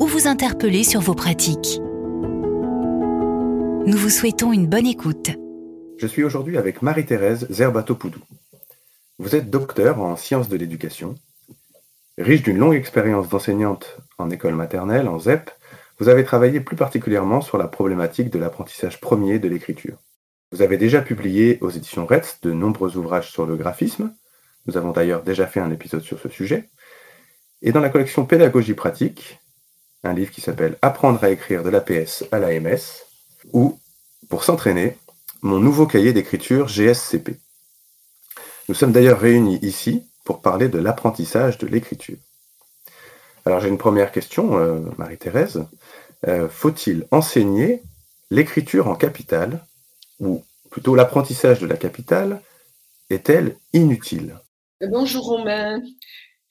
ou vous interpeller sur vos pratiques. Nous vous souhaitons une bonne écoute. Je suis aujourd'hui avec Marie-Thérèse Zerbato-Poudou. Vous êtes docteur en sciences de l'éducation. Riche d'une longue expérience d'enseignante en école maternelle, en ZEP, vous avez travaillé plus particulièrement sur la problématique de l'apprentissage premier de l'écriture. Vous avez déjà publié aux éditions RETS de nombreux ouvrages sur le graphisme. Nous avons d'ailleurs déjà fait un épisode sur ce sujet. Et dans la collection Pédagogie pratique, un livre qui s'appelle Apprendre à écrire de l'APS à l'AMS, ou, pour s'entraîner, mon nouveau cahier d'écriture GSCP. Nous sommes d'ailleurs réunis ici pour parler de l'apprentissage de l'écriture. Alors j'ai une première question, euh, Marie-Thérèse. Euh, faut-il enseigner l'écriture en capitale, ou plutôt l'apprentissage de la capitale, est-elle inutile? Bonjour Romain.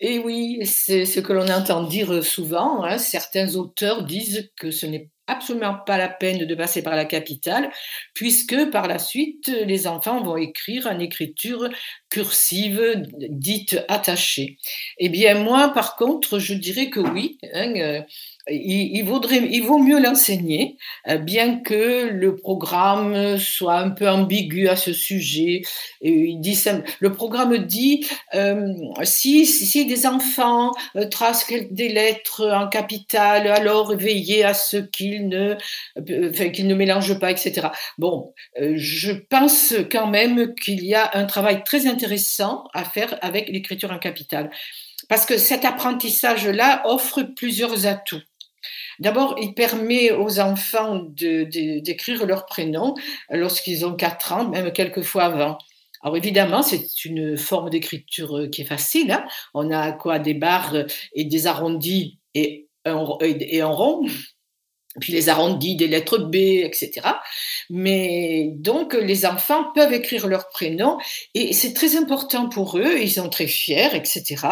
Et oui, c'est ce que l'on entend dire souvent. Hein. Certains auteurs disent que ce n'est absolument pas la peine de passer par la capitale, puisque par la suite, les enfants vont écrire en écriture cursive dite attachée. Eh bien, moi, par contre, je dirais que oui. Hein, euh, il, vaudrait, il vaut mieux l'enseigner, euh, bien que le programme soit un peu ambigu à ce sujet. Et il dit, le programme dit euh, si, si des enfants tracent des lettres en capitale, alors veillez à ce qu'ils ne, qu'ils ne mélangent pas, etc. Bon, je pense quand même qu'il y a un travail très intéressant à faire avec l'écriture en capitale. Parce que cet apprentissage-là offre plusieurs atouts. D'abord, il permet aux enfants d'écrire leur prénom lorsqu'ils ont 4 ans, même quelquefois avant. Alors évidemment, c'est une forme d'écriture qui est facile. Hein. On a quoi? Des barres et des arrondis et un, et un rond puis les arrondis des lettres B, etc. Mais donc les enfants peuvent écrire leur prénom et c'est très important pour eux, ils sont très fiers, etc.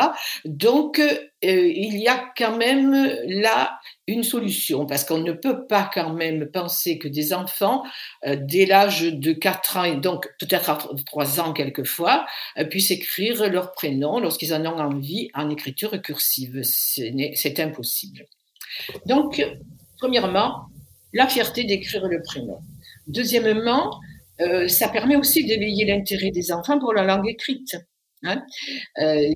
Donc euh, il y a quand même là une solution parce qu'on ne peut pas quand même penser que des enfants euh, dès l'âge de 4 ans et donc peut-être à 3 ans quelquefois euh, puissent écrire leur prénom lorsqu'ils en ont envie en écriture cursive. C'est impossible. Donc Premièrement, la fierté d'écrire le prénom. Deuxièmement, euh, ça permet aussi d'éveiller l'intérêt des enfants pour la langue écrite. Hein. Euh,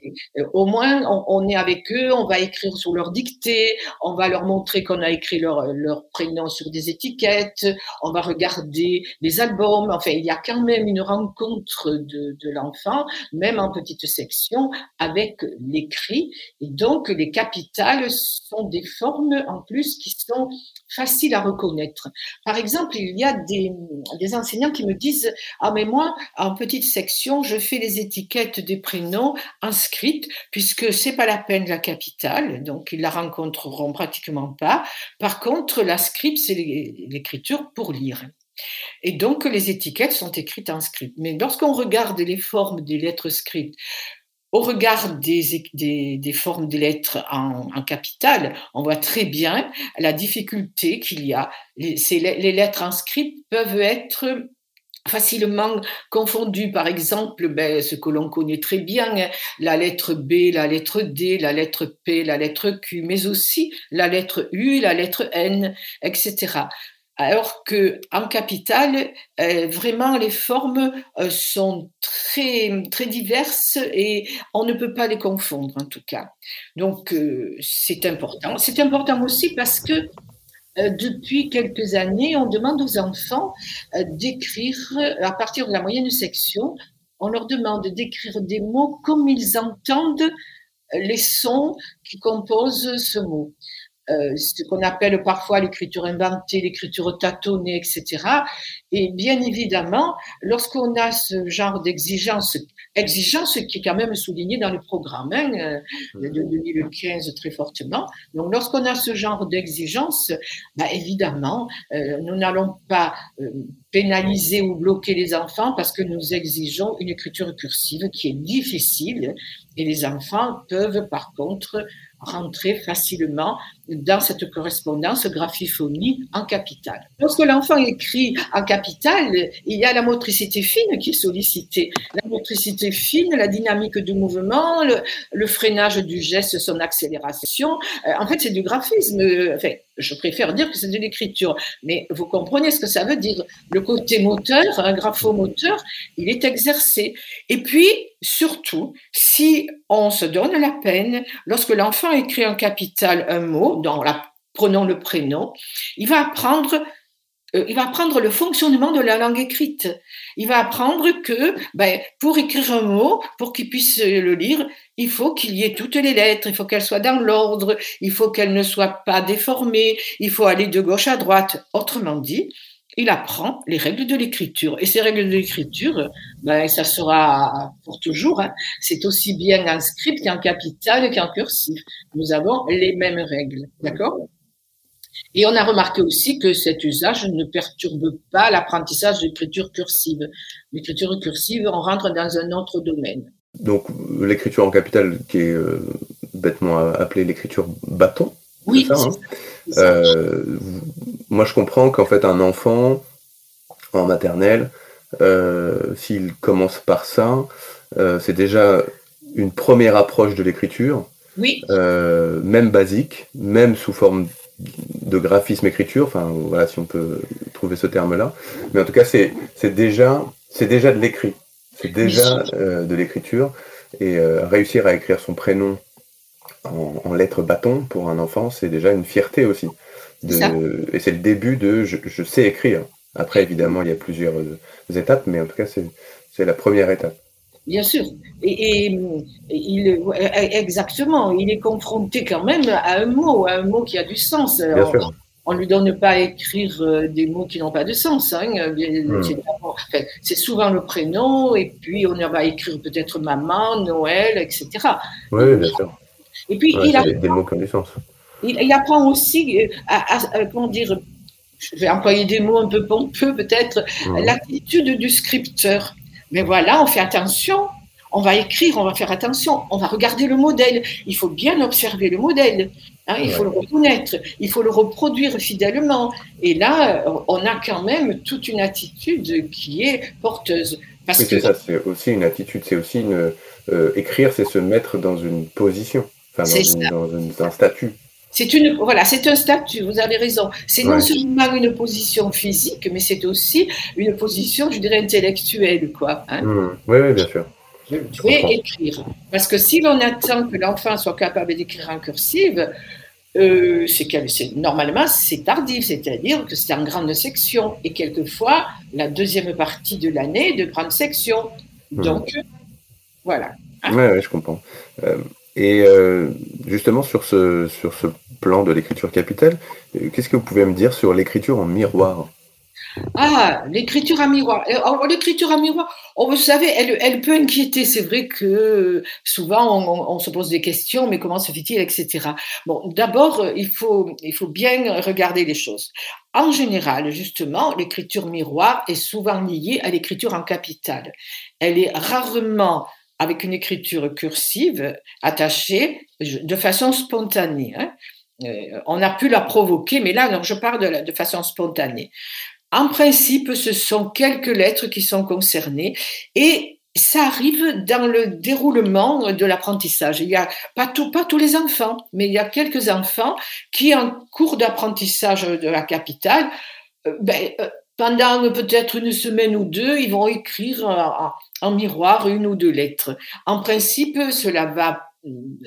au moins, on, est avec eux, on va écrire sur leur dictée, on va leur montrer qu'on a écrit leur, prénom sur des étiquettes, on va regarder les albums. Enfin, il y a quand même une rencontre de, de l'enfant, même en petite section, avec l'écrit. Et donc, les capitales sont des formes en plus qui sont faciles à reconnaître. Par exemple, il y a des, des enseignants qui me disent, ah mais moi, en petite section, je fais les étiquettes des prénoms inscrites, puisque c'est pas la peine la capitale, donc ils la rencontreront pratiquement pas. Par contre, la script, c'est l'écriture pour lire. Et donc, les étiquettes sont écrites en script. Mais lorsqu'on regarde les formes des lettres script, au regard des, formes des lettres en, en capitale, on voit très bien la difficulté qu'il y a. Les, lettres en script peuvent être facilement confondu, par exemple, ben, ce que l'on connaît très bien, la lettre B, la lettre D, la lettre P, la lettre Q, mais aussi la lettre U, la lettre N, etc. Alors que en capitale, euh, vraiment les formes euh, sont très diverses et on ne peut pas les confondre en tout cas. Donc euh, c'est important. C'est important aussi parce que euh, depuis quelques années, on demande aux enfants d'écrire, à partir de la moyenne section, on leur demande d'écrire des mots comme ils entendent les sons qui composent ce mot. Ce qu'on appelle parfois l'écriture inventée, l'écriture tâtonnée, etc. Et bien évidemment, lorsqu'on a ce genre d'exigence Exigence qui est quand même soulignée dans le programme hein, euh, de 2015 très fortement. Donc, lorsqu'on a ce genre d'exigence, bah, évidemment, euh, nous n'allons pas euh, pénaliser ou bloquer les enfants parce que nous exigeons une écriture cursive qui est difficile et les enfants peuvent par contre rentrer facilement dans cette correspondance graphiphonie en capitale. Lorsque l'enfant écrit en capitale, il y a la motricité fine qui est sollicitée. La motricité fine, la dynamique du mouvement, le, freinage du geste, son accélération. Euh, en fait, c'est du graphisme. Enfin, je préfère dire que c'est de l'écriture, mais vous comprenez ce que ça veut dire. Le côté moteur, un graphomoteur, il est exercé. Et puis, surtout, si on se donne la peine, lorsque l'enfant écrit en capital un mot, dans prenons le prénom, il va apprendre euh, il va apprendre le fonctionnement de la langue écrite. Il va apprendre que ben, pour écrire un mot, pour qu'il puisse le lire, il faut qu'il y ait toutes les lettres, il faut qu'elles soient dans l'ordre, il faut qu'elles ne soient pas déformées, il faut aller de gauche à droite. Autrement dit, il apprend les règles de l'écriture. Et ces règles de l'écriture, ben, ça sera pour toujours. Hein. C'est aussi bien en script qu'en capital qu'en cursif. Nous avons les mêmes règles. D'accord? Et on a remarqué aussi que cet usage ne perturbe pas l'apprentissage de l'écriture cursive. L'écriture cursive, on rentre dans un autre domaine. Donc l'écriture en capital qui est euh, bêtement appelée l'écriture bâton. Oui, ça, hein euh, moi, je comprends qu'en fait, un enfant en maternelle, euh, s'il commence par ça, euh, c'est déjà une première approche de l'écriture, oui. même basique, même sous forme de graphisme écriture, enfin voilà si on peut trouver ce terme-là. Mais en tout cas, c'est déjà, déjà de l'écrit, c'est déjà de l'écriture. Et réussir à écrire son prénom en, lettres bâton pour un enfant, c'est déjà une fierté aussi. et c'est le début de je, sais écrire. Après, évidemment, il y a plusieurs euh, étapes, mais en tout cas, c'est la première étape. Bien sûr. Et, il, exactement, il est confronté quand même à un mot, à un mot qui a du sens. on ne lui donne pas à écrire euh, des mots qui n'ont pas de sens. Hein. Hmm. C'est souvent le prénom, et puis on va écrire peut-être maman, Noël, etc. Oui, bien sûr. Et puis, il, apprend, des mots il, apprend aussi euh, à, comment dire, je vais employer des mots un peu pompeux peut-être, l'attitude du scripteur. Mais voilà, on fait attention, on va écrire, on va faire attention, on va regarder le modèle. Il faut bien observer le modèle. Hein, il faut le reconnaître, il faut le reproduire fidèlement. Et là, on a quand même toute une attitude qui est porteuse. Parce oui, c'est ça, c'est aussi une attitude, c'est aussi une. Euh, écrire, c'est se mettre dans une position dans, un statut. C'est une voilà, c'est un statut. Vous avez raison. C'est non seulement une position physique, mais c'est aussi une position, je dirais, intellectuelle, quoi. Hein. Mmh. Oui, bien sûr. Vais écrire. Parce que si l'on attend que l'enfant soit capable d'écrire en cursive, euh, c'est normalement c'est tardif, c'est-à-dire que c'est en grande section et quelquefois la deuxième partie de l'année de grande section. Mmh. Donc voilà. Oui, ouais, je comprends. Euh, et euh, justement, sur ce, sur ce plan de l'écriture capitale, euh, qu'est-ce que vous pouvez me dire sur l'écriture en miroir? Ah, l'écriture à miroir. Euh, l'écriture à miroir, oh, vous savez, elle, elle peut inquiéter. C'est vrai que souvent on, se pose des questions, mais comment se fait-il, etc. Bon, d'abord, il faut, il faut bien regarder les choses. En général, justement, l'écriture miroir est souvent liée à l'écriture en capitale. Elle est rarement avec une écriture cursive attachée de façon spontanée. Hein. Euh, on a pu la provoquer, mais là, je parle de, façon spontanée. En principe, ce sont quelques lettres qui sont concernées et ça arrive dans le déroulement de l'apprentissage. Il y a pas, tout, pas tous les enfants, mais il y a quelques enfants qui, en cours d'apprentissage de la capitale, euh, ben, euh, pendant peut-être une semaine ou deux, ils vont écrire en, miroir une ou deux lettres. En principe, cela va,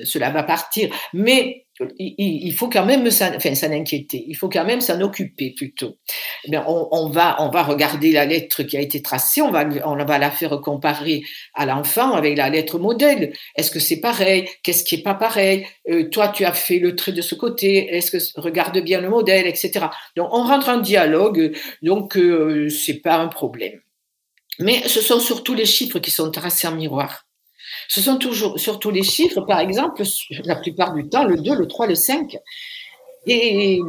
cela va partir, mais il, faut quand même s'en enfin, inquiéter, il faut quand même s'en occuper plutôt. Eh on, va, on va regarder la lettre qui a été tracée, on va, on va la faire comparer à l'enfant avec la lettre modèle. Est-ce que c'est pareil? Qu'est-ce qui est pas pareil? Euh, Toi, tu as fait le trait de ce côté. Est-ce que regarde bien le modèle, etc. Donc, on rentre en dialogue. Donc, euh, c'est pas un problème. Mais ce sont surtout les chiffres qui sont tracés en miroir. Ce sont toujours, surtout les chiffres, par exemple, la plupart du temps, le 2, le 3, le 5. Et,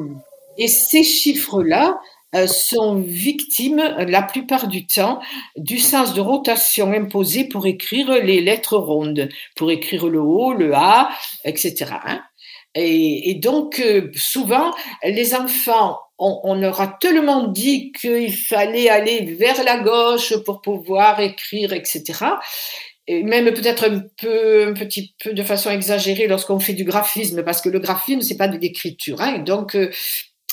ces chiffres-là euh, sont victimes, la plupart du temps, du sens de rotation imposé pour écrire les lettres rondes, pour écrire le O, le A, etc. Hein. Et, donc, euh, souvent, les enfants, on, leur a tellement dit qu'il fallait aller vers la gauche pour pouvoir écrire, etc et même peut-être un peu, un petit peu de façon exagérée lorsqu'on fait du graphisme, parce que le graphisme, c'est pas de l'écriture. Hein. Donc, euh,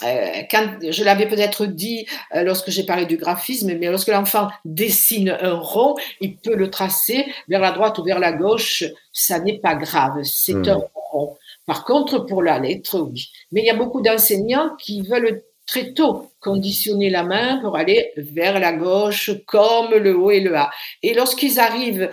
euh quand je l'avais peut-être dit euh, lorsque j'ai parlé du graphisme, mais lorsque l'enfant dessine un rond, il peut le tracer vers la droite ou vers la gauche, ça n'est pas grave, c'est mmh. un rond. Par contre, pour la lettre, oui. Mais il y a beaucoup d'enseignants qui veulent très tôt conditionner la main pour aller vers la gauche comme le haut et le A. Et lorsqu'ils arrivent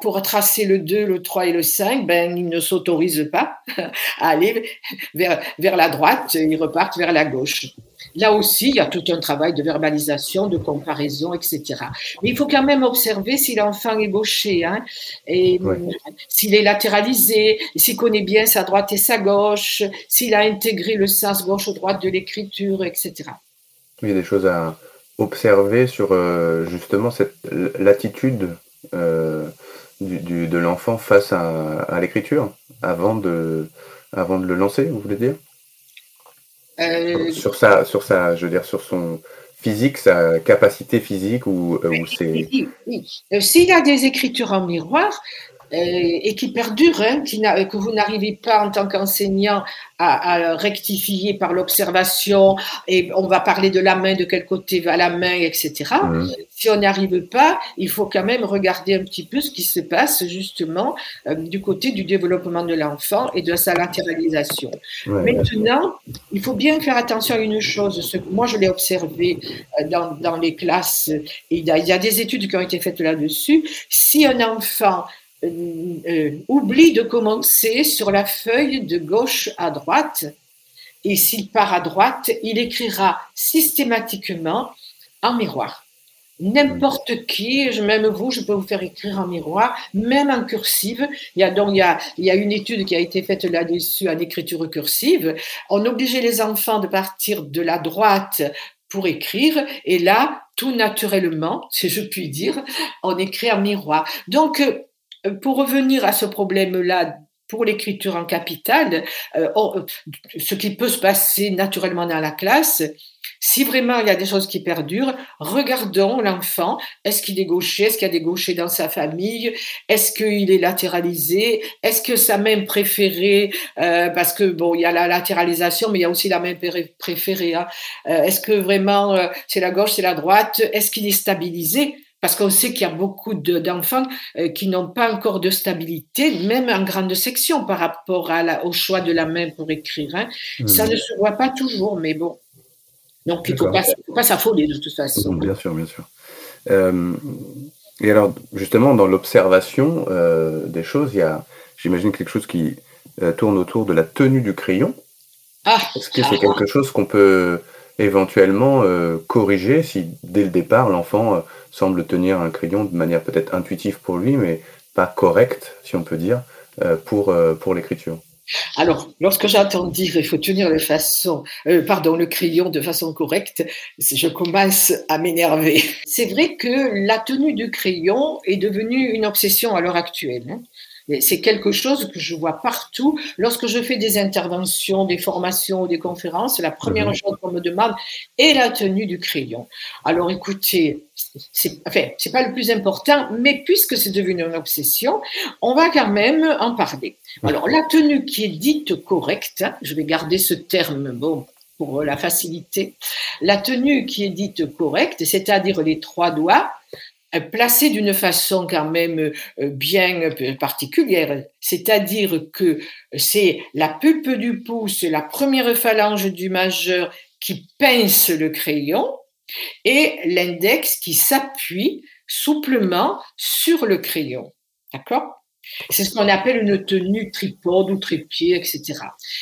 pour tracer le 2, le 3 et le 5, ben, ils ne s'autorisent pas à aller vers, vers la droite, ils repartent vers la gauche. Là aussi, il y a tout un travail de verbalisation, de comparaison, etc. Mais il faut quand même observer si l'enfant est gaucher, hein, et s'il est latéralisé, s'il connaît bien sa droite et sa gauche, s'il a intégré le sens gauche-droite de l'écriture, etc. Il y a des choses à observer sur euh, justement cette l'attitude euh, de l'enfant face à, à l'écriture avant de, avant de le lancer, vous voulez dire? Euh, sur sa, sur sa, je veux dire, sur son physique, sa capacité physique ou, euh, ou c'est. Oui. Euh, s'il a des écritures en miroir, et qui perdure, hein, qui que vous n'arrivez pas en tant qu'enseignant à, à, rectifier par l'observation, et on va parler de la main, de quel côté va la main, etc. Mmh. Si on n'y arrive pas, il faut quand même regarder un petit peu ce qui se passe justement euh, du côté du développement de l'enfant et de sa latéralisation. Ouais, Maintenant, il faut bien faire attention à une chose. Ce, moi, je l'ai observé euh, dans, dans, les classes, et il y, a, il y a des études qui ont été faites là-dessus. Si un enfant euh, euh, oublie de commencer sur la feuille de gauche à droite. Et s'il part à droite, il écrira systématiquement en miroir. N'importe qui, même vous, je peux vous faire écrire en miroir, même en cursive. Il y a donc il y a, il y a une étude qui a été faite là-dessus en écriture cursive. On obligeait les enfants de partir de la droite pour écrire, et là, tout naturellement, si je puis dire, on écrit en miroir. Donc, pour revenir à ce problème-là pour l'écriture en capitale, euh, euh, ce qui peut se passer naturellement dans la classe, si vraiment il y a des choses qui perdurent, regardons l'enfant. Est-ce qu'il est gaucher? Est-ce qu'il y a des gauchers dans sa famille? Est-ce qu'il est latéralisé? Est-ce que sa main préférée, euh, parce que bon, il y a la latéralisation, mais il y a aussi la main préférée. Hein. Euh, est-ce que vraiment euh, c'est la gauche, c'est la droite? Est-ce qu'il est stabilisé? Parce qu'on sait qu'il y a beaucoup d'enfants euh, qui n'ont pas encore de stabilité, même en grande section par rapport à la, au choix de la main pour écrire. Hein. Mmh. Ça ne se voit pas toujours, mais bon. Donc il ne faut pas, s'affoler de toute façon. Bien sûr, bien sûr. Euh, et alors, justement, dans l'observation euh, des choses, il y a, j'imagine, quelque chose qui euh, tourne autour de la tenue du crayon. Ah, Est-ce que c'est quelque chose qu'on peut éventuellement euh, corriger si dès le départ l'enfant euh, semble tenir un crayon de manière peut-être intuitive pour lui, mais pas correcte, si on peut dire, euh, pour, pour l'écriture alors, lorsque j'entends dire il faut tenir le pardon, le crayon de façon correcte, je commence à m'énerver. C'est vrai que la tenue du crayon est devenue une obsession à l'heure actuelle. Hein. C'est quelque chose que je vois partout. Lorsque je fais des interventions, des formations ou des conférences, la première mhm. chose qu'on me demande est la tenue du crayon. Alors écoutez, c'est enfin, c'est pas le plus important, mais puisque c'est devenu une obsession, on va quand même en parler. Alors la tenue qui est dite correcte, hein, je vais garder ce terme, bon, pour la facilité. La tenue qui est dite correcte, c'est-à-dire les trois doigts, placé d'une façon quand même euh, bien euh, particulière, c'est-à-dire que c'est la pulpe du pouce, la première phalange du majeur qui pince le crayon et l'index qui s'appuie souplement sur le crayon. D'accord? C'est ce qu'on appelle une tenue tripode ou trépied, etc.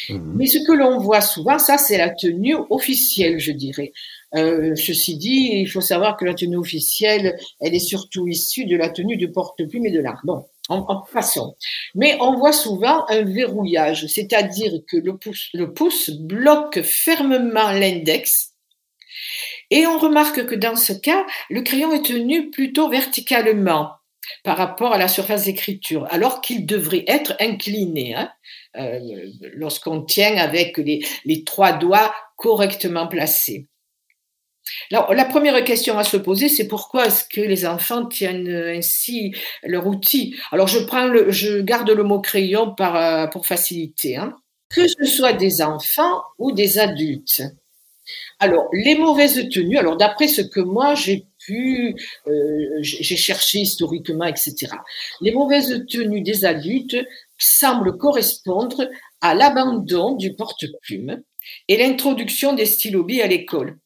Mmh. Mais ce que l'on voit souvent, ça c'est la tenue officielle, je dirais. Euh, ceci dit, il faut savoir que la tenue officielle, elle est surtout issue de la tenue de porte-plume et de l'art. Bon, en, passant. Mais on voit souvent un verrouillage, c'est-à-dire que le pouce, le pouce bloque fermement l'index. Et on remarque que dans ce cas, le crayon est tenu plutôt verticalement par rapport à la surface d'écriture, alors qu'il devrait être incliné hein, euh, lorsqu'on tient avec les trois doigts correctement placés. Alors, la première question à se poser, c'est pourquoi est-ce que les enfants tiennent ainsi leur outil? Alors, je garde le mot crayon euh, pour faciliter. Hein. Que ce soit des enfants ou des adultes. Alors, les mauvaises tenues, alors d'après ce que moi j'ai pu, euh, j'ai cherché historiquement, etc. Les mauvaises tenues des adultes semblent correspondre à l'abandon du porte-plume, et l'introduction des stylobies à l'école.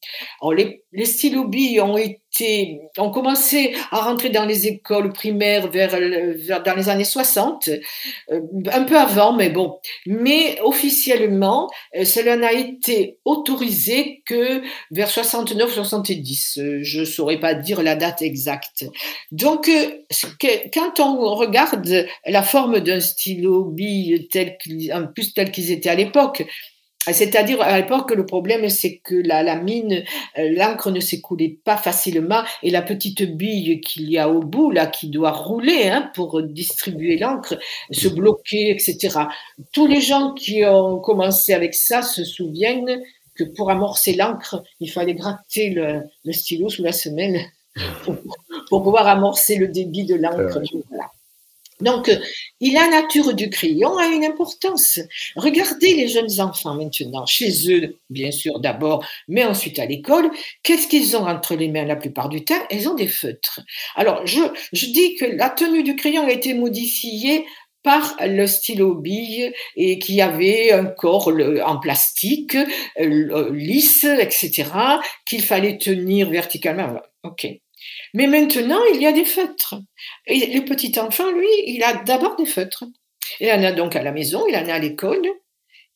Les, les stylobies ont été, ont commencé à rentrer dans les écoles primaires vers, dans les années 60, euh, un peu avant, mais bon. Mais officiellement, euh, cela n'a été autorisé que vers 69-70. Je ne saurais pas dire la date exacte. Donc, euh, quand on regarde la forme d'un stylobille tel en plus tel qu'ils étaient à l'époque, c'est-à-dire, à l'époque, le problème, c'est que la, mine, euh, l'encre ne s'écoulait pas facilement et la petite bille qu'il y a au bout, là, qui doit rouler hein, pour distribuer l'encre, se bloquait, etc. Tous les gens qui ont commencé avec ça se souviennent que pour amorcer l'encre, il fallait gratter le, stylo sous la semelle pour, pouvoir amorcer le débit de l'encre. Donc, euh, la nature du crayon a une importance. Regardez les jeunes enfants maintenant, chez eux, bien sûr d'abord, mais ensuite à l'école. Qu'est-ce qu'ils ont entre les mains la plupart du temps? Ils ont des feutres. Alors, je, je dis que la tenue du crayon a été modifiée par le stylo bille et qui avait un corps en plastique euh, lisse, etc., qu'il fallait tenir verticalement. Ok. Mais maintenant, il y a des feutres. Et le petit enfant, lui, il a d'abord des feutres. Il en a donc à la maison, il en a à l'école,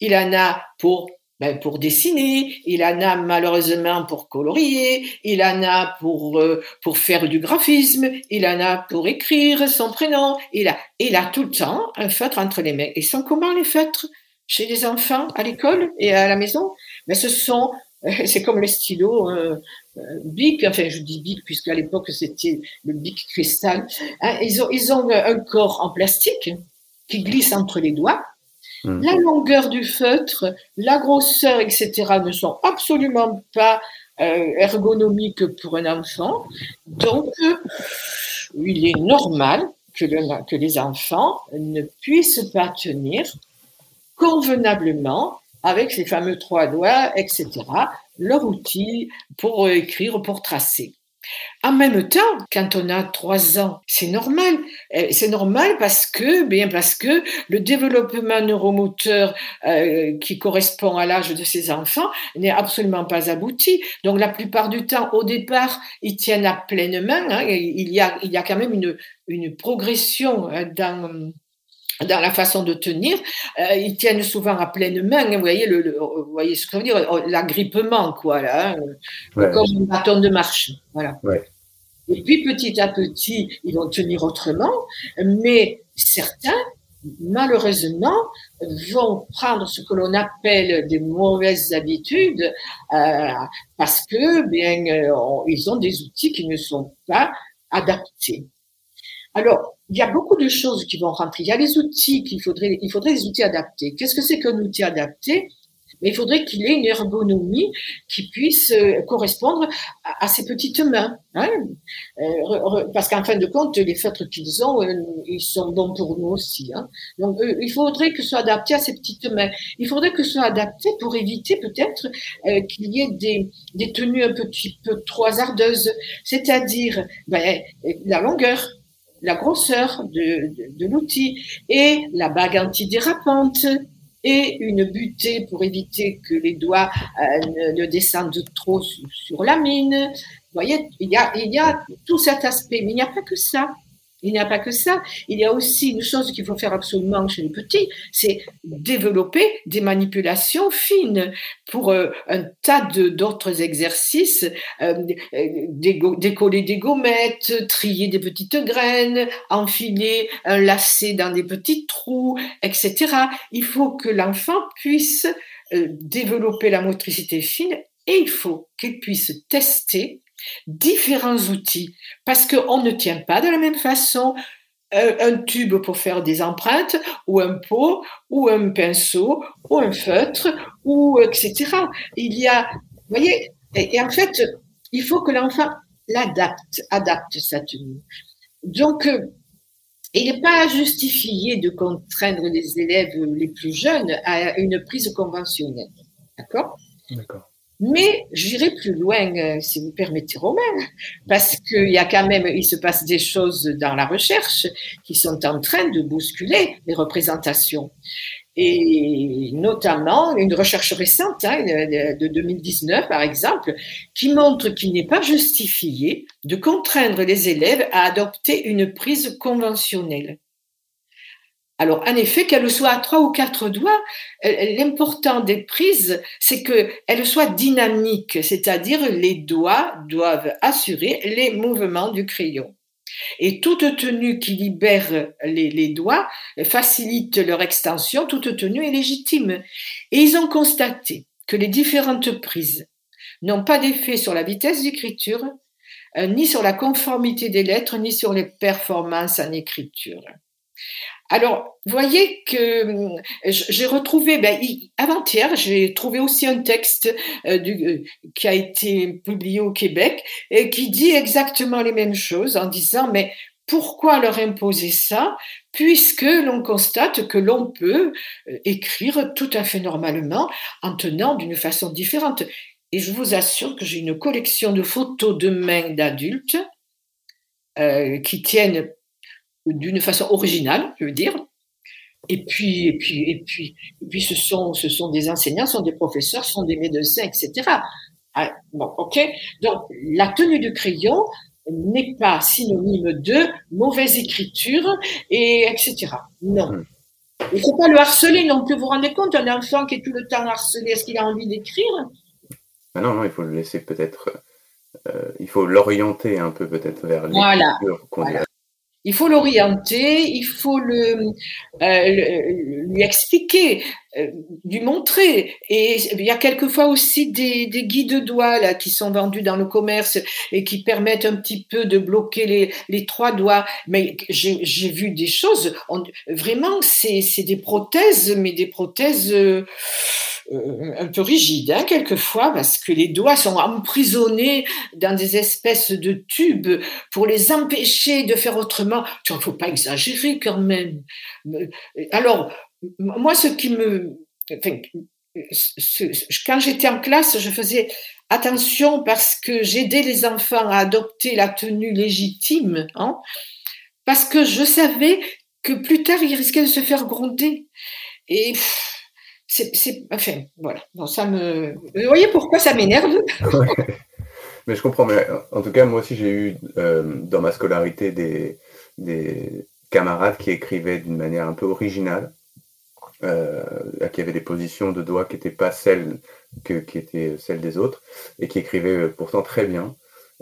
il en a pour, ben, pour dessiner, il en a malheureusement pour colorier, il en a pour, euh, pour faire du graphisme, il en a pour écrire son prénom, il a, il a tout le temps un feutre entre les mains. Et sont comment les feutres? Chez les enfants à l'école et à la maison? Mais ben, ce sont c'est comme les stylos euh, euh, Bic, enfin je dis Bic puisque à l'époque c'était le Bic cristal. Hein, ils, ont, ils ont un corps en plastique qui glisse entre les doigts. Mmh. La longueur du feutre, la grosseur, etc. ne sont absolument pas euh, ergonomiques pour un enfant. Donc, il est normal que, que les enfants ne puissent pas tenir convenablement avec ces fameux trois doigts, etc., leur outil pour écrire, pour tracer. En même temps, quand on a trois ans, c'est normal. Euh, c'est normal parce que, bien parce que le développement neuromoteur euh, qui correspond à l'âge de ces enfants n'est absolument pas abouti. Donc la plupart du temps, au départ, ils tiennent à pleine main. Hein, il y a, il y a quand même une, une progression hein, dans dans la façon de tenir, euh, ils tiennent souvent à pleine main. Hein, vous voyez, le, vous voyez ce que je veux dire, oh, l'agrippement, quoi, là, hein, comme un bâton de marche. Voilà. Et puis petit à petit, ils vont tenir autrement, mais certains, malheureusement, vont prendre ce que l'on appelle des mauvaises habitudes euh, parce que bien euh, ils ont des outils qui ne sont pas adaptés. Alors, il y a beaucoup de choses qui vont rentrer. Il y a les outils qu'il faudrait, il faudrait des outils adaptés. Qu'est-ce que c'est qu'un outil adapté? Mais il faudrait qu'il ait une ergonomie qui puisse euh, correspondre à, ces petites mains. Hein? Euh, parce qu'en fin de compte, les feutres qu'ils ont, euh, ils sont bons pour nous aussi. Hein? Donc, il faudrait que ce soit adapté à ces petites mains. Il faudrait que ce soit adapté pour éviter peut-être qu'il y ait des, des tenues un petit peu trop hasardeuses. C'est-à-dire ben, la longueur, la grosseur de, l'outil et la bague antidérapante et une butée pour éviter que les doigts euh, ne, descendent trop sur, la mine. Voyez, il y, a, il y a tout cet aspect, mais il n'y a pas que ça. Il n'y a pas que ça. Il y a aussi une chose qu'il faut faire absolument chez les petits, c'est développer des manipulations fines pour euh, un tas d'autres exercices, euh, décoller des gommettes, trier des petites graines, enfiler un lacet dans des petits trous, etc. Il faut que l'enfant puisse euh, développer la motricité fine et il faut qu'il puisse tester différents outils parce qu'on ne tient pas de la même façon euh, un tube pour faire des empreintes ou un pot ou un pinceau ou un feutre ou etc. Il y a, vous voyez, et, en fait, il faut que l'enfant l'adapte, adapte sa tenue. Donc, euh, il n'est pas justifié de contraindre les élèves les plus jeunes à une prise conventionnelle. D'accord? D'accord. Mais j'irai plus loin, euh, si vous permettez, Romain, parce qu'il y a quand même, il se passe des choses dans la recherche qui sont en train de bousculer les représentations. Et notamment une recherche récente hein, de 2019, par exemple, qui montre qu'il n'est pas justifié de contraindre les élèves à adopter une prise conventionnelle. Alors, en effet, qu'elle soit à trois ou quatre doigts, euh, l'important des prises, c'est qu'elle soit dynamique, c'est-à-dire les doigts doivent assurer les mouvements du crayon. Et toute tenue qui libère les, doigts facilite leur extension, toute tenue est légitime. Et ils ont constaté que les différentes prises n'ont pas d'effet sur la vitesse d'écriture, euh, ni sur la conformité des lettres, ni sur les performances en écriture. Alors, voyez que hum, j'ai retrouvé, ben, avant-hier, j'ai trouvé aussi un texte euh, euh, qui a été publié au Québec et qui dit exactement les mêmes choses en disant, mais pourquoi leur imposer ça puisque l'on constate que l'on peut euh, écrire tout à fait normalement en tenant d'une façon différente. Et je vous assure que j'ai une collection de photos de mains d'adultes qui tiennent d'une façon originale, je veux dire. Et puis, et puis, et puis, et puis, ce sont, ce sont des enseignants, ce sont des professeurs, ce sont des médecins, etc. Ah, bon, ok. Donc, la tenue de crayon n'est pas synonyme de mauvaise écriture et etc. Non. Hmm. Il ne faut pas le harceler non plus. Vous vous rendez compte, un enfant qui est tout le temps harcelé, est-ce qu'il a envie d'écrire? Ah Non, non, il faut le laisser peut-être. Euh, il faut l'orienter un peu peut-être vers l'écriture voilà il faut l'orienter, il faut le, euh, lui expliquer, euh, lui montrer. Et il y a quelquefois aussi des, des guides de doigts là qui sont vendus dans le commerce et qui permettent un petit peu de bloquer les, trois doigts. Mais j'ai vu des choses. vraiment, c'est des prothèses, mais des prothèses. Euh, un peu rigide, hein, quelquefois, parce que les doigts sont emprisonnés dans des espèces de tubes pour les empêcher de faire autrement. Il ne faut pas exagérer quand même. Alors, moi, ce qui me... quand j'étais en classe, je faisais attention parce que j'aidais les enfants à adopter la tenue légitime, hein, parce que je savais que plus tard, ils risquaient de se faire gronder. Et c'est, enfin, voilà. ça me. Vous voyez pourquoi ça m'énerve? Mais je comprends. En tout cas, moi aussi, j'ai eu euh, dans ma scolarité des, des camarades qui écrivaient d'une manière un peu originale, euh, qui avaient des positions de doigts qui n'étaient pas celles que, qui étaient celles des autres, et qui écrivaient pourtant très bien.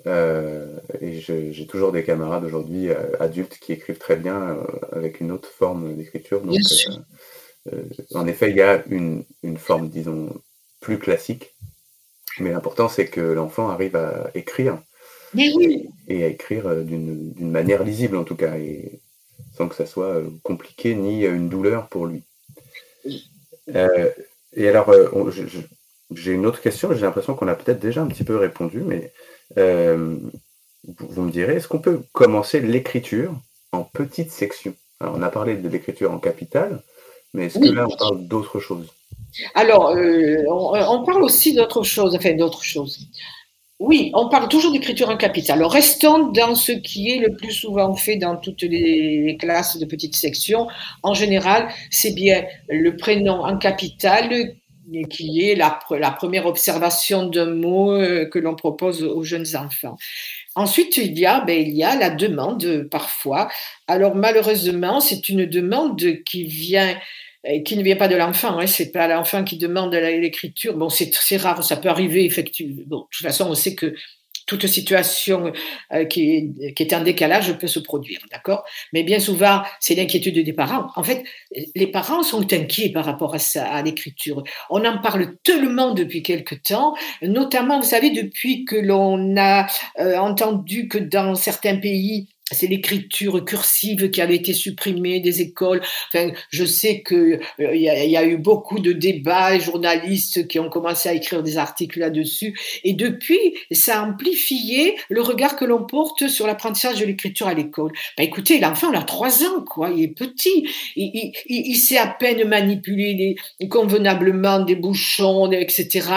Euh, et j'ai toujours des camarades aujourd'hui adultes qui écrivent très bien avec une autre forme d'écriture. Donc, euh, en effet, il y a une, forme, disons, plus classique, mais l'important, c'est que l'enfant arrive à écrire. Et à écrire euh, d'une manière lisible, en tout cas, et sans que ça soit euh, compliqué ni une douleur pour lui. et alors, j'ai une autre question, j'ai l'impression qu'on a peut-être déjà un petit peu répondu, mais vous me direz, est-ce qu'on peut commencer l'écriture en petites sections? Alors, on a parlé de l'écriture en capitale, mais est-ce que là, on parle d'autre chose Alors, euh, on, parle aussi d'autre chose, enfin d'autre chose. Oui, on parle toujours d'écriture en capital. Alors, restons dans ce qui est le plus souvent fait dans toutes les classes de petites sections. En général, c'est bien le prénom en capital qui est la, la première observation d'un mot euh, que l'on propose aux jeunes enfants. Ensuite, il y a, ben, il y a la demande parfois. Alors malheureusement, c'est une demande qui vient qui ne vient pas de l'enfant, hein, c'est pas l'enfant qui demande l'écriture. Bon, c'est rare, ça peut arriver effectivement. Bon, de toute façon, on sait que toute situation euh, qui, est, qui, en décalage peut se produire, d'accord? Mais bien souvent, c'est l'inquiétude des parents. En fait, les parents sont inquiets par rapport à ça, à l'écriture. On en parle tellement depuis quelque temps, notamment, vous savez, depuis que l'on a euh, entendu que dans certains pays, c'est l'écriture cursive qui avait été supprimée des écoles. Enfin, je sais que euh, il y, a eu beaucoup de débats, journalistes qui ont commencé à écrire des articles là-dessus. Et depuis, ça a amplifié le regard que l'on porte sur l'apprentissage de l'écriture à l'école. Ben, écoutez, l'enfant, il a trois ans, quoi. Il est petit. Il, sait à peine manipuler les, convenablement des bouchons, etc.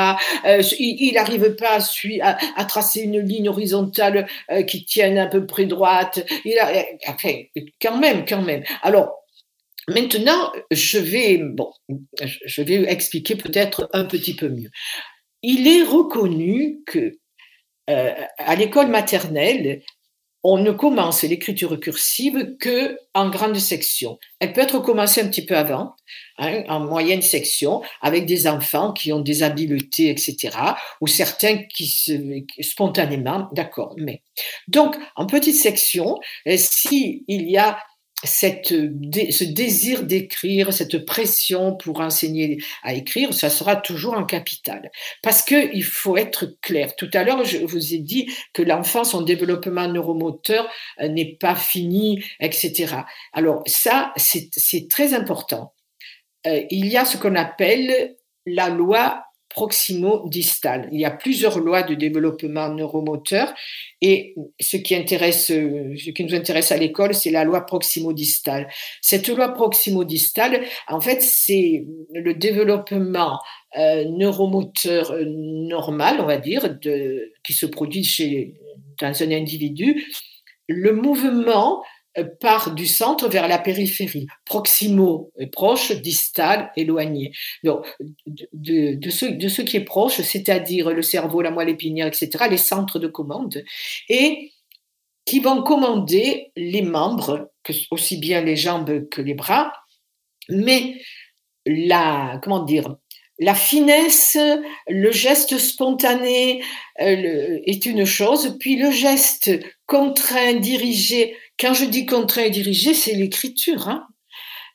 Euh, il n'arrive pas à, à, à, tracer une ligne horizontale euh, qui tienne à peu près droite il a, enfin, quand même, quand même. Alors, Maintenant, je vais, bon, je vais expliquer peut-être un petit peu mieux. Il est reconnu que euh, à l'école maternelle, on ne commence l'écriture cursive que en grande section. Elle peut être commencée un petit peu avant, hein, en moyenne section, avec des enfants qui ont des habiletés, etc., ou certains qui se, spontanément, d'accord. Mais donc en petite section, euh, si il y a cette, ce désir d'écrire, cette pression pour enseigner à écrire, ça sera toujours en capital. Parce que il faut être clair. Tout à l'heure, je vous ai dit que l'enfant, son développement neuromoteur euh, n'est pas fini, etc. Alors ça, c'est très important. Euh, il y a ce qu'on appelle la loi proximo-distal. Il y a plusieurs lois de développement neuromoteur et ce qui nous intéresse à l'école, c'est la loi proximo-distale. Cette loi proximo-distale, en fait, c'est le développement euh, neuromoteur euh, normal, on va dire, qui se produit chez, dans un individu. Le mouvement part du centre vers la périphérie, proximo proche, distal éloigné. Donc, de, de, ce, qui est proche, c'est-à-dire le cerveau, la moelle épinière, etc., les centres de commande, et qui vont commander les membres, aussi bien les jambes que les bras, mais la, comment dire, la finesse, le geste spontané euh, est une chose, puis le geste contraint, dirigé, quand je dis contraint et dirigé, c'est l'écriture, hein,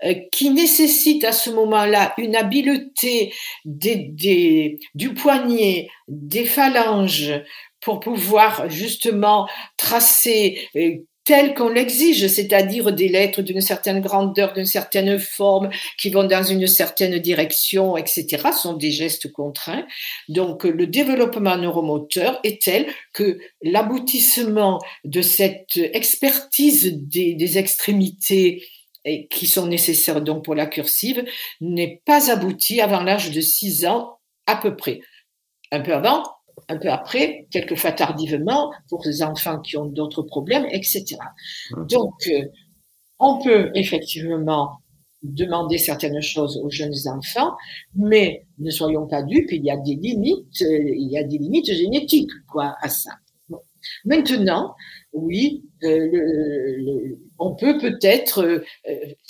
euh, qui nécessite à ce moment-là une habileté du poignet, des phalanges, pour pouvoir justement tracer euh, tel qu'on l'exige, c'est-à-dire des lettres d'une certaine grandeur, d'une certaine forme, qui vont dans une certaine direction, etc., sont des gestes contraints. Donc, le développement neuromoteur est tel que l'aboutissement de cette expertise des, extrémités qui sont nécessaires donc pour la cursive n'est pas abouti avant l'âge de 6 ans à peu près. Un peu avant, un peu après, quelquefois tardivement, pour les enfants qui ont d'autres problèmes, etc. Donc, euh, on peut effectivement demander certaines choses aux jeunes enfants, mais ne soyons pas dupes, il y a des limites, euh, il y a des limites génétiques, quoi, à ça. Maintenant, oui, euh, on peut peut-être,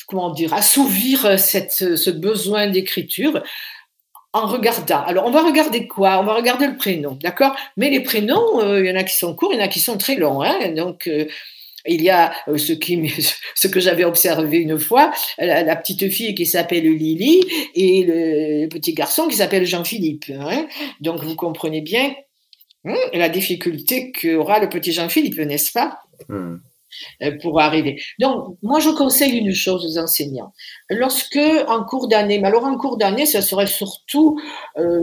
comment dire, assouvir cette, ce besoin d'écriture regardant. Alors, on va regarder quoi? On va regarder le prénom, d'accord? Mais les prénoms, euh, il y en a qui sont courts, il y en a qui sont très longs. Hein Donc, euh, il y a euh, ce, qui, ce que j'avais observé une fois, la, petite fille qui s'appelle Lily et le petit garçon qui s'appelle Jean-Philippe. Hein Donc, vous comprenez bien hein, la difficulté qu'aura le petit Jean-Philippe, n'est-ce pas? Hmm. Euh, pour arriver. Donc, moi, je conseille une chose aux enseignants. Lorsque, en cours d'année, mais alors en cours d'année, ça serait surtout, euh,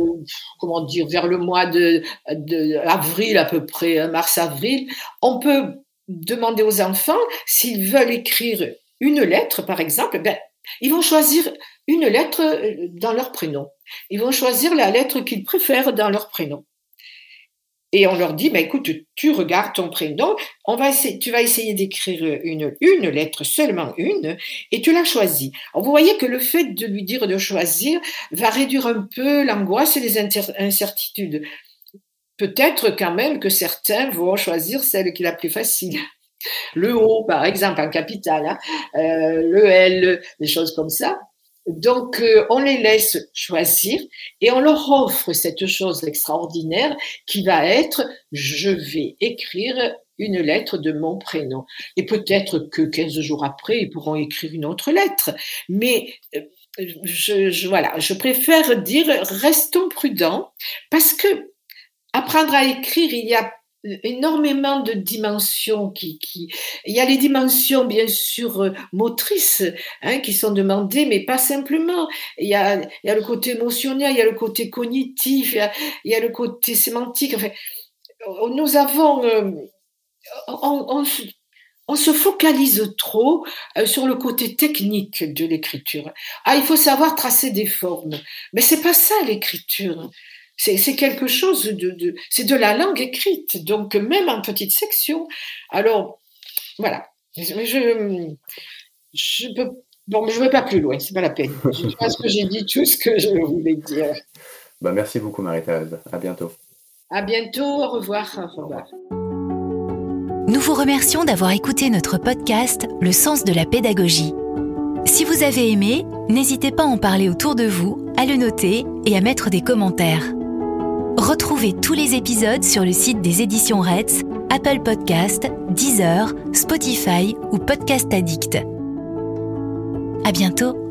comment dire, vers le mois de, à peu près, hein, mars-avril, on peut demander aux enfants s'ils veulent écrire une lettre, par exemple, ben, ils vont choisir une lettre euh, dans leur prénom. Ils vont choisir la lettre qu'ils préfèrent dans leur prénom et on leur dit, bah, écoute, tu regardes ton prénom, on va essayer, tu vas essayer d'écrire une, une lettre, seulement une, et tu la choisis. Vous voyez que le fait de lui dire de choisir va réduire un peu l'angoisse et les incertitudes. peut-être quand même que certains vont choisir celle qui est la plus facile. Le O, par exemple, en capital, hein, euh, le L, des choses comme ça. Donc, euh, on les laisse choisir et on leur offre cette chose extraordinaire qui va être je vais écrire une lettre de mon prénom. Et peut-être que 15 jours après, ils pourront écrire une autre lettre. Mais euh, je, voilà, je préfère dire restons prudents parce que apprendre à écrire, il y a énormément de dimensions qui, qui, il y a les dimensions bien sûr euh, motrices hein, qui sont demandées mais pas simplement il y a, il y a le côté émotionnel il y a le côté cognitif il y a, le côté sémantique enfin nous avons euh, on, on, se focalise trop euh, sur le côté technique de l'écriture. Ah, il faut savoir tracer des formes. Mais c'est pas ça l'écriture. C'est quelque chose de, de c'est de la langue écrite, donc même en petite section. Alors, voilà. Je, je peux, bon, je ne vais pas plus loin, c'est pas la peine. Je pense que j'ai dit tout ce que je voulais dire. Bah, merci beaucoup, Marie-Thérèse. À bientôt. À bientôt. Au revoir. Au revoir. Nous vous remercions d'avoir écouté notre podcast Le sens de la pédagogie. Si vous avez aimé, n'hésitez pas à en parler autour de vous, à le noter et à mettre des commentaires. Retrouvez tous les épisodes sur le site des éditions Reds, Apple Podcast, Deezer, Spotify ou Podcast Addict. À bientôt!